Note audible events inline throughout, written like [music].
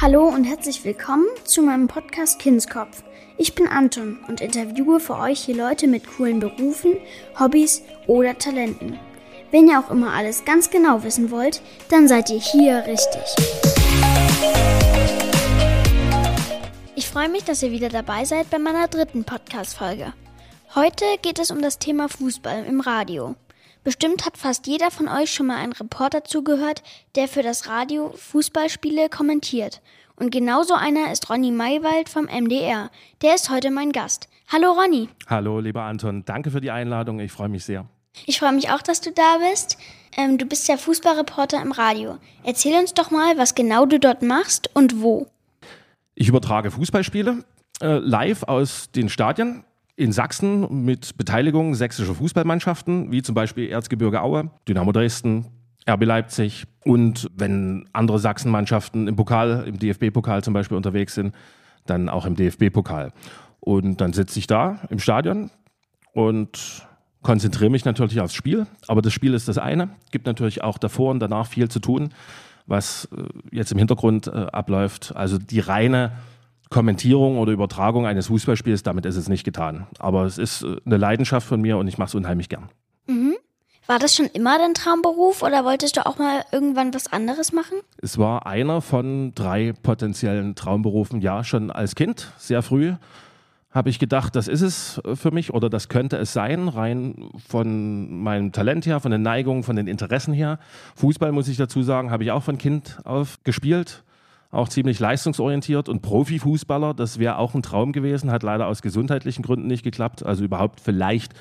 Hallo und herzlich willkommen zu meinem Podcast Kindskopf. Ich bin Anton und interviewe für euch hier Leute mit coolen Berufen, Hobbys oder Talenten. Wenn ihr auch immer alles ganz genau wissen wollt, dann seid ihr hier richtig. Ich freue mich, dass ihr wieder dabei seid bei meiner dritten Podcast-Folge. Heute geht es um das Thema Fußball im Radio. Bestimmt hat fast jeder von euch schon mal einen Reporter zugehört, der für das Radio Fußballspiele kommentiert. Und genauso einer ist Ronny Maywald vom MDR. Der ist heute mein Gast. Hallo Ronny. Hallo, lieber Anton. Danke für die Einladung. Ich freue mich sehr. Ich freue mich auch, dass du da bist. Ähm, du bist ja Fußballreporter im Radio. Erzähl uns doch mal, was genau du dort machst und wo. Ich übertrage Fußballspiele äh, live aus den Stadien in Sachsen mit Beteiligung sächsischer Fußballmannschaften, wie zum Beispiel Erzgebirge Aue, Dynamo Dresden, RB Leipzig und wenn andere Sachsenmannschaften im Pokal, im DFB-Pokal zum Beispiel unterwegs sind, dann auch im DFB-Pokal. Und dann sitze ich da im Stadion und konzentriere mich natürlich aufs Spiel. Aber das Spiel ist das eine. Gibt natürlich auch davor und danach viel zu tun, was äh, jetzt im Hintergrund äh, abläuft. Also die reine Kommentierung oder Übertragung eines Fußballspiels, damit ist es nicht getan. Aber es ist äh, eine Leidenschaft von mir und ich mache es unheimlich gern. Mhm. War das schon immer dein Traumberuf oder wolltest du auch mal irgendwann was anderes machen? Es war einer von drei potenziellen Traumberufen. Ja, schon als Kind, sehr früh, habe ich gedacht, das ist es äh, für mich oder das könnte es sein, rein von meinem Talent her, von den Neigungen, von den Interessen her. Fußball, muss ich dazu sagen, habe ich auch von Kind auf gespielt auch ziemlich leistungsorientiert und Profifußballer. Das wäre auch ein Traum gewesen, hat leider aus gesundheitlichen Gründen nicht geklappt. Also überhaupt vielleicht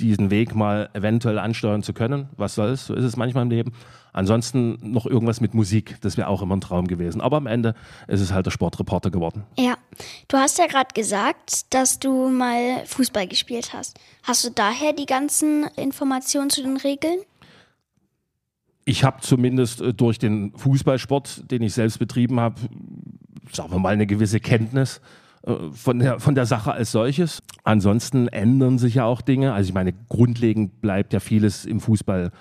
diesen Weg mal eventuell ansteuern zu können. Was soll's, so ist es manchmal im Leben. Ansonsten noch irgendwas mit Musik, das wäre auch immer ein Traum gewesen. Aber am Ende ist es halt der Sportreporter geworden. Ja, du hast ja gerade gesagt, dass du mal Fußball gespielt hast. Hast du daher die ganzen Informationen zu den Regeln? Ich habe zumindest äh, durch den Fußballsport, den ich selbst betrieben habe, sagen wir mal, eine gewisse Kenntnis äh, von der, von der Sache als solches. Ansonsten ändern sich ja auch Dinge. Also ich meine, grundlegend bleibt ja vieles im Fußball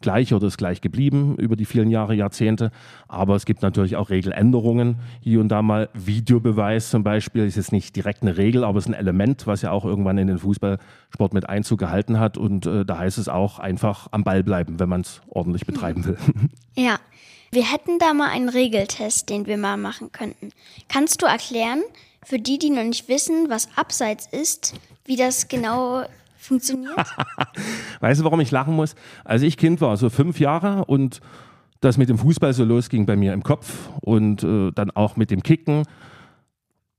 gleich oder ist gleich geblieben über die vielen Jahre, Jahrzehnte. Aber es gibt natürlich auch Regeländerungen. Hier und da mal Videobeweis zum Beispiel ist jetzt nicht direkt eine Regel, aber es ist ein Element, was ja auch irgendwann in den Fußballsport mit Einzug gehalten hat. Und äh, da heißt es auch einfach am Ball bleiben, wenn man es ordentlich betreiben will. [laughs] Ja. Wir hätten da mal einen Regeltest, den wir mal machen könnten. Kannst du erklären, für die, die noch nicht wissen, was Abseits ist, wie das genau funktioniert? [laughs] weißt du, warum ich lachen muss? Als ich Kind war, so fünf Jahre und das mit dem Fußball so losging bei mir im Kopf und äh, dann auch mit dem Kicken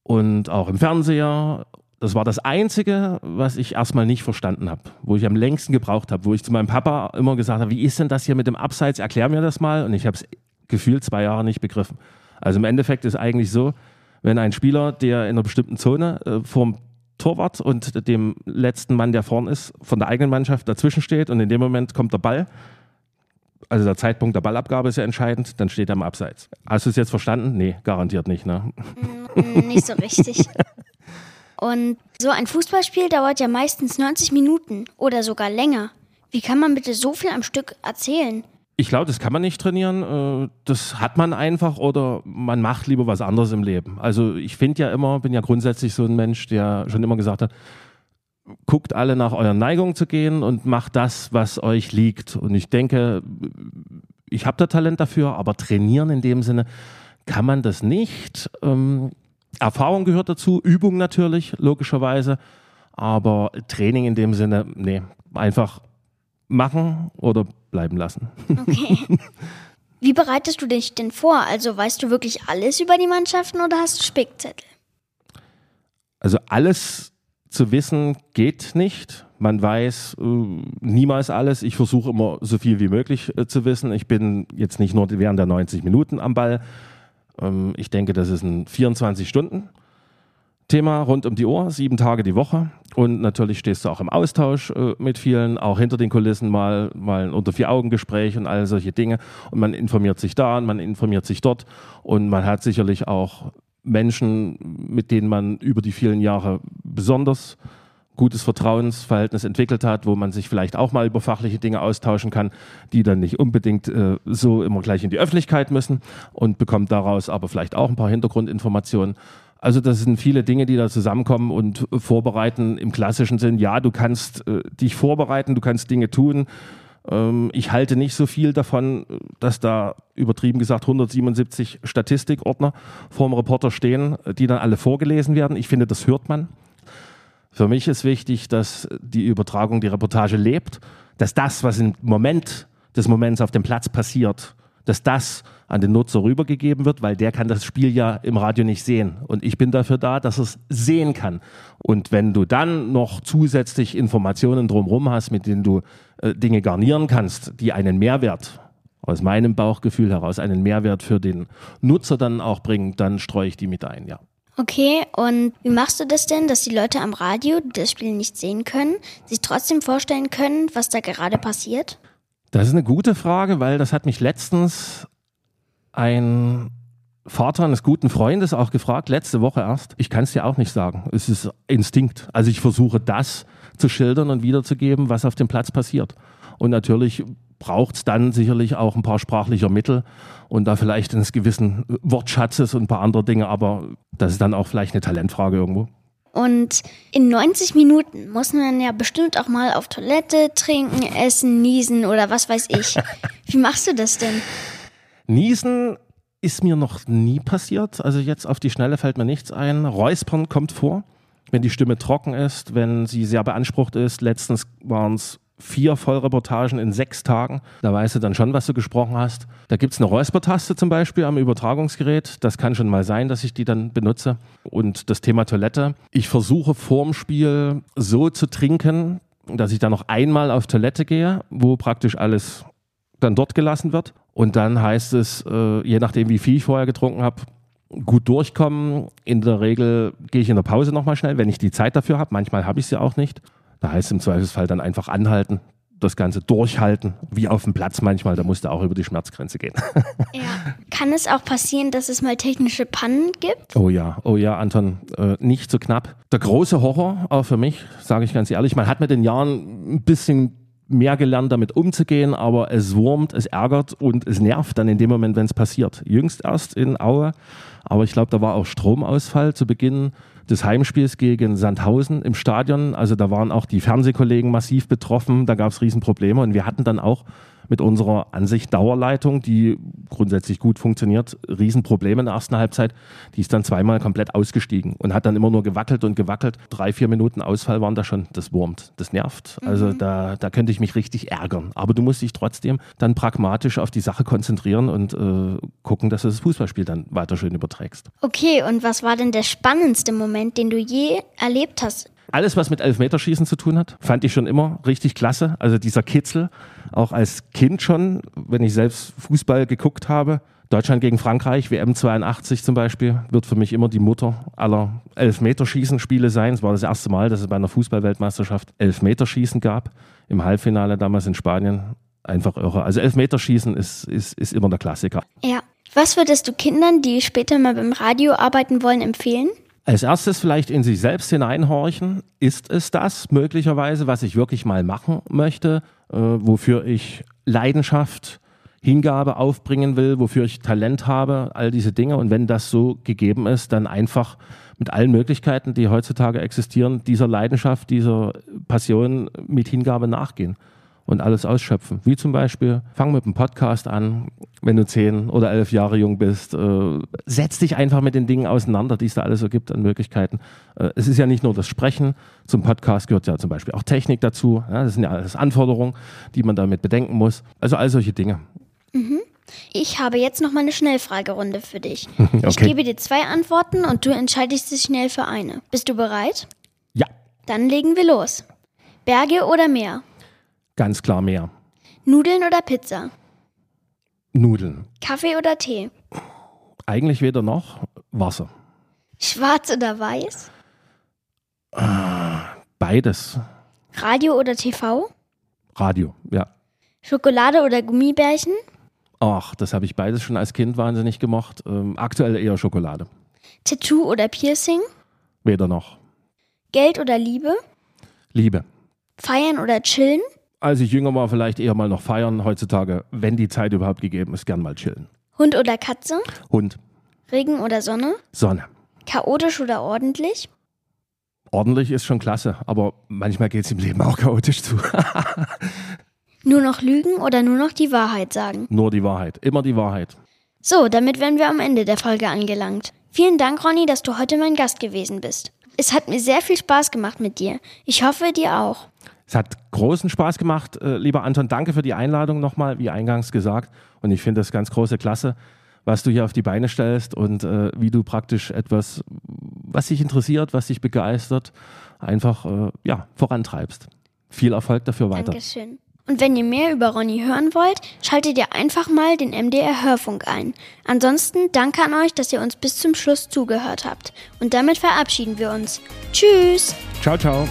und auch im Fernseher. Das war das Einzige, was ich erstmal nicht verstanden habe, wo ich am längsten gebraucht habe, wo ich zu meinem Papa immer gesagt habe, wie ist denn das hier mit dem Abseits? Erklär mir das mal. Und ich habe es gefühlt zwei Jahre nicht begriffen. Also im Endeffekt ist eigentlich so, wenn ein Spieler, der in einer bestimmten Zone äh, vorm Torwart und dem letzten Mann, der vorn ist, von der eigenen Mannschaft dazwischen steht und in dem Moment kommt der Ball. Also der Zeitpunkt der Ballabgabe ist ja entscheidend, dann steht er im Abseits. Hast du es jetzt verstanden? Nee, garantiert nicht, ne? Mm, nicht so richtig. [laughs] Und so ein Fußballspiel dauert ja meistens 90 Minuten oder sogar länger. Wie kann man bitte so viel am Stück erzählen? Ich glaube, das kann man nicht trainieren. Äh, das hat man einfach oder man macht lieber was anderes im Leben. Also ich finde ja immer, bin ja grundsätzlich so ein Mensch, der schon immer gesagt hat, guckt alle nach euren Neigungen zu gehen und macht das, was euch liegt. Und ich denke, ich habe da Talent dafür, aber trainieren in dem Sinne kann man das nicht. Ähm, Erfahrung gehört dazu, Übung natürlich, logischerweise. Aber Training in dem Sinne, nee, einfach machen oder bleiben lassen. Okay. [laughs] Wie bereitest du dich denn vor? Also weißt du wirklich alles über die Mannschaften oder hast du Spickzettel? Also alles zu wissen geht nicht. Man weiß äh, niemals alles. Ich versuche immer so viel wie möglich äh, zu wissen. Ich bin jetzt nicht nur während der 90 Minuten am Ball. Ähm, ich denke, das ist ein 24 Stunden. Thema rund um die Uhr, sieben Tage die Woche. Und natürlich stehst du auch im Austausch äh, mit vielen, auch hinter den Kulissen mal, mal ein unter vier Augen Gespräch und all solche Dinge. Und man informiert sich da und man informiert sich dort. Und man hat sicherlich auch Menschen, mit denen man über die vielen Jahre besonders gutes Vertrauensverhältnis entwickelt hat, wo man sich vielleicht auch mal über fachliche Dinge austauschen kann, die dann nicht unbedingt äh, so immer gleich in die Öffentlichkeit müssen und bekommt daraus aber vielleicht auch ein paar Hintergrundinformationen. Also das sind viele Dinge, die da zusammenkommen und vorbereiten im klassischen Sinn. Ja, du kannst äh, dich vorbereiten, du kannst Dinge tun. Ähm, ich halte nicht so viel davon, dass da übertrieben gesagt 177 Statistikordner vorm Reporter stehen, die dann alle vorgelesen werden. Ich finde, das hört man. Für mich ist wichtig, dass die Übertragung, die Reportage lebt, dass das, was im Moment des Moments auf dem Platz passiert, dass das an den Nutzer rübergegeben wird, weil der kann das Spiel ja im Radio nicht sehen. Und ich bin dafür da, dass er es sehen kann. Und wenn du dann noch zusätzlich Informationen drumherum hast, mit denen du äh, Dinge garnieren kannst, die einen Mehrwert aus meinem Bauchgefühl heraus einen Mehrwert für den Nutzer dann auch bringen, dann streue ich die mit ein, ja. Okay, und wie machst du das denn, dass die Leute am Radio, die das Spiel nicht sehen können, sich trotzdem vorstellen können, was da gerade passiert? Das ist eine gute Frage, weil das hat mich letztens ein Vater eines guten Freundes auch gefragt, letzte Woche erst. Ich kann es dir auch nicht sagen. Es ist Instinkt. Also ich versuche das zu schildern und wiederzugeben, was auf dem Platz passiert. Und natürlich braucht es dann sicherlich auch ein paar sprachlicher Mittel und da vielleicht eines gewissen Wortschatzes und ein paar andere Dinge, aber das ist dann auch vielleicht eine Talentfrage irgendwo. Und in 90 Minuten muss man ja bestimmt auch mal auf Toilette trinken, essen, niesen oder was weiß ich. Wie machst du das denn? Niesen ist mir noch nie passiert. Also jetzt auf die Schnelle fällt mir nichts ein. Räuspern kommt vor, wenn die Stimme trocken ist, wenn sie sehr beansprucht ist. Letztens waren es vier Vollreportagen in sechs Tagen. Da weißt du dann schon, was du gesprochen hast. Da gibt es eine Räuspertaste zum Beispiel am Übertragungsgerät. Das kann schon mal sein, dass ich die dann benutze. Und das Thema Toilette. Ich versuche vorm Spiel so zu trinken, dass ich dann noch einmal auf Toilette gehe, wo praktisch alles dann dort gelassen wird. Und dann heißt es, äh, je nachdem, wie viel ich vorher getrunken habe, gut durchkommen. In der Regel gehe ich in der Pause nochmal schnell, wenn ich die Zeit dafür habe. Manchmal habe ich sie auch nicht. Da heißt es im Zweifelsfall dann einfach anhalten, das Ganze durchhalten, wie auf dem Platz manchmal, da musst du auch über die Schmerzgrenze gehen. [laughs] Ja. Kann es auch passieren, dass es mal technische Pannen gibt? Oh ja, oh ja, Anton, äh, nicht so knapp. Der große Horror, auch für mich, sage ich ganz ehrlich, man hat mit den Jahren ein bisschen mehr gelernt, damit umzugehen, aber es wurmt, es ärgert und es nervt dann in dem Moment, wenn es passiert. Jüngst erst in Aue, aber ich glaube, da war auch Stromausfall zu Beginn des Heimspiels gegen Sandhausen im Stadion. Also da waren auch die Fernsehkollegen massiv betroffen, da gab es Riesenprobleme und wir hatten dann auch mit unserer Ansicht Dauerleitung, die grundsätzlich gut funktioniert, Riesenprobleme in der ersten Halbzeit. Die ist dann zweimal komplett ausgestiegen und hat dann immer nur gewackelt und gewackelt. Drei, vier Minuten Ausfall waren da schon, das wurmt, das nervt. Also mhm. da, da könnte ich mich richtig ärgern. Aber du musst dich trotzdem dann pragmatisch auf die Sache konzentrieren und äh, gucken, dass du das Fußballspiel dann weiter schön überträgst. Okay, und was war denn der spannendste Moment, den du je erlebt hast alles, was mit Elfmeterschießen zu tun hat, fand ich schon immer richtig klasse. Also dieser Kitzel, auch als Kind schon, wenn ich selbst Fußball geguckt habe. Deutschland gegen Frankreich, WM 82 zum Beispiel, wird für mich immer die Mutter aller Elfmeterschießen-Spiele sein. Es war das erste Mal, dass es bei einer Fußballweltmeisterschaft Elfmeterschießen gab. Im Halbfinale damals in Spanien. Einfach irre. Also Elfmeterschießen ist, ist, ist immer der Klassiker. Ja. Was würdest du Kindern, die später mal beim Radio arbeiten wollen, empfehlen? Als erstes vielleicht in sich selbst hineinhorchen. Ist es das möglicherweise, was ich wirklich mal machen möchte, äh, wofür ich Leidenschaft, Hingabe aufbringen will, wofür ich Talent habe, all diese Dinge. Und wenn das so gegeben ist, dann einfach mit allen Möglichkeiten, die heutzutage existieren, dieser Leidenschaft, dieser Passion mit Hingabe nachgehen und alles ausschöpfen. Wie zum Beispiel, fang mit dem Podcast an, wenn du zehn oder elf Jahre jung bist. Äh, setz dich einfach mit den Dingen auseinander, die es da alles so gibt an Möglichkeiten. Äh, es ist ja nicht nur das Sprechen, zum Podcast gehört ja zum Beispiel auch Technik dazu. Ja, das sind ja alles Anforderungen, die man damit bedenken muss. Also all solche Dinge. Mhm. Ich habe jetzt noch mal eine Schnellfragerunde für dich. [laughs] okay. Ich gebe dir zwei Antworten und du entscheidest dich schnell für eine. Bist du bereit? Ja. Dann legen wir los. Berge oder Meer? Ganz klar mehr. Nudeln oder Pizza? Nudeln. Kaffee oder Tee? Eigentlich weder noch. Wasser. Schwarz oder weiß? Beides. Radio oder TV? Radio, ja. Schokolade oder Gummibärchen? Ach, das habe ich beides schon als Kind wahnsinnig gemocht. Ähm, aktuell eher Schokolade. Tattoo oder Piercing? Weder noch. Geld oder Liebe? Liebe. Feiern oder chillen? Als ich jünger war, vielleicht eher mal noch feiern. Heutzutage, wenn die Zeit überhaupt gegeben ist, gern mal chillen. Hund oder Katze? Hund. Regen oder Sonne? Sonne. Chaotisch oder ordentlich? Ordentlich ist schon klasse, aber manchmal geht es im Leben auch chaotisch zu. [laughs] nur noch lügen oder nur noch die Wahrheit sagen? Nur die Wahrheit. Immer die Wahrheit. So, damit wären wir am Ende der Folge angelangt. Vielen Dank, Ronny, dass du heute mein Gast gewesen bist. Es hat mir sehr viel Spaß gemacht mit dir. Ich hoffe, dir auch. Es hat großen Spaß gemacht, äh, lieber Anton. Danke für die Einladung nochmal, wie eingangs gesagt. Und ich finde das ganz große Klasse, was du hier auf die Beine stellst und äh, wie du praktisch etwas, was dich interessiert, was dich begeistert, einfach äh, ja, vorantreibst. Viel Erfolg dafür weiter. Dankeschön. Und wenn ihr mehr über Ronny hören wollt, schaltet ihr einfach mal den MDR Hörfunk ein. Ansonsten danke an euch, dass ihr uns bis zum Schluss zugehört habt. Und damit verabschieden wir uns. Tschüss. Ciao, ciao.